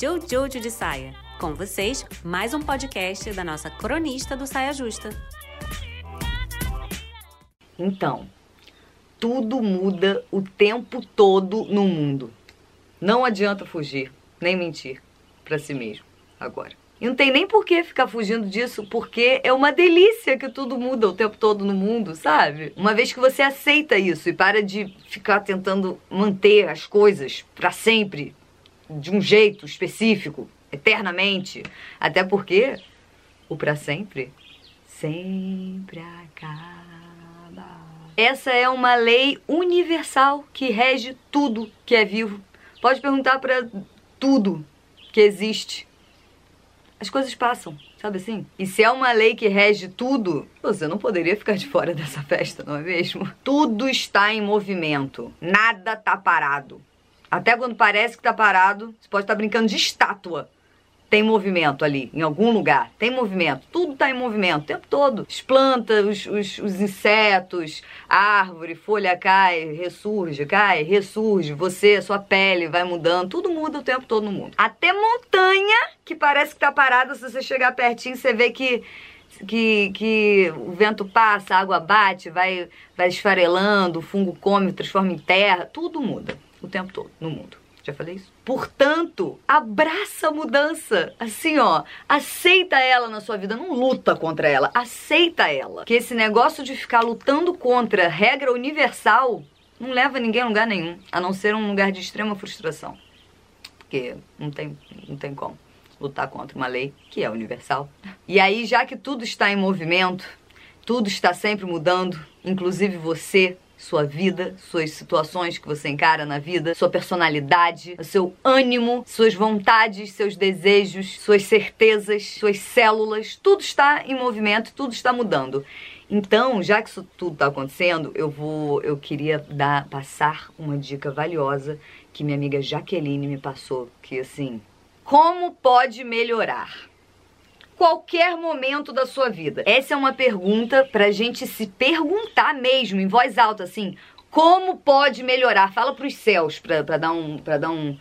Jojo de Saia. Com vocês, mais um podcast da nossa cronista do Saia Justa. Então, tudo muda o tempo todo no mundo. Não adianta fugir, nem mentir para si mesmo agora. E não tem nem por que ficar fugindo disso, porque é uma delícia que tudo muda o tempo todo no mundo, sabe? Uma vez que você aceita isso e para de ficar tentando manter as coisas para sempre, de um jeito específico, eternamente. Até porque o para sempre sempre acaba. Essa é uma lei universal que rege tudo que é vivo. Pode perguntar para tudo que existe as coisas passam, sabe assim? E se é uma lei que rege tudo, você não poderia ficar de fora dessa festa, não é mesmo? Tudo está em movimento, nada tá parado. Até quando parece que tá parado, você pode estar brincando de estátua tem movimento ali, em algum lugar. Tem movimento. Tudo está em movimento o tempo todo. As plantas, os, os, os, insetos, árvore, folha cai, ressurge, cai, ressurge. Você, sua pele vai mudando. Tudo muda o tempo todo no mundo. Até montanha, que parece que está parada, se você chegar pertinho, você vê que que, que o vento passa, a água bate, vai, vai esfarelando, o fungo come, transforma em terra, tudo muda o tempo todo no mundo. Já falei isso? Portanto, abraça a mudança. Assim, ó, aceita ela na sua vida, não luta contra ela, aceita ela. Que esse negócio de ficar lutando contra regra universal não leva ninguém a lugar nenhum, a não ser um lugar de extrema frustração. Porque não tem, não tem como lutar contra uma lei que é universal. E aí, já que tudo está em movimento, tudo está sempre mudando, inclusive você, sua vida, suas situações que você encara na vida, sua personalidade, o seu ânimo, suas vontades, seus desejos, suas certezas, suas células, tudo está em movimento, tudo está mudando. Então, já que isso tudo está acontecendo, eu vou, eu queria dar, passar uma dica valiosa que minha amiga Jaqueline me passou, que assim, como pode melhorar? Qualquer momento da sua vida? Essa é uma pergunta pra gente se perguntar mesmo, em voz alta, assim. Como pode melhorar? Fala pros céus pra, pra dar um. Pra dar um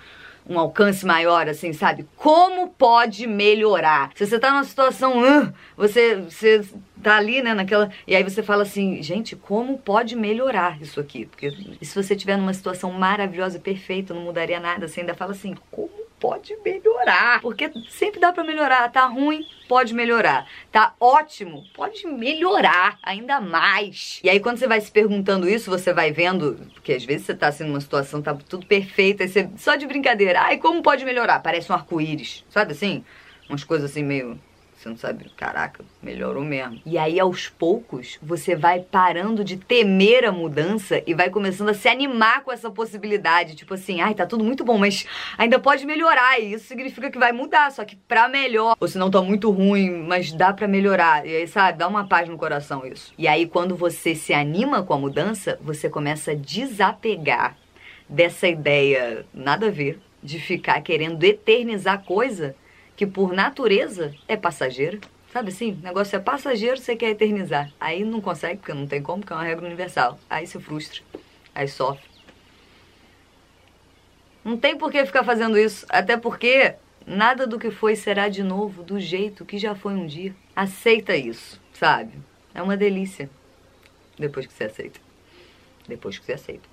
um alcance maior, assim, sabe? Como pode melhorar? Se você tá numa situação, uh, você, você tá ali, né, naquela. E aí você fala assim, gente, como pode melhorar isso aqui? Porque se você tiver numa situação maravilhosa e perfeita, não mudaria nada, você ainda fala assim, como pode melhorar. Porque sempre dá para melhorar. Tá ruim, pode melhorar. Tá ótimo, pode melhorar ainda mais. E aí quando você vai se perguntando isso, você vai vendo, porque às vezes você tá assim numa situação, tá tudo perfeito, aí você, só de brincadeira, ai, como pode melhorar? Parece um arco-íris, sabe assim? Umas coisas assim meio você não sabe, caraca, melhorou mesmo. E aí, aos poucos, você vai parando de temer a mudança e vai começando a se animar com essa possibilidade. Tipo assim, ai, tá tudo muito bom, mas ainda pode melhorar. E isso significa que vai mudar, só que pra melhor. Ou se não tá muito ruim, mas dá pra melhorar. E aí, sabe, dá uma paz no coração isso. E aí, quando você se anima com a mudança, você começa a desapegar dessa ideia nada a ver de ficar querendo eternizar coisa que por natureza é passageira. Sabe assim? O negócio é passageiro, você quer eternizar. Aí não consegue, porque não tem como, porque é uma regra universal. Aí se frustra, aí sofre. Não tem por que ficar fazendo isso, até porque nada do que foi será de novo do jeito que já foi um dia. Aceita isso, sabe? É uma delícia. Depois que você aceita. Depois que você aceita.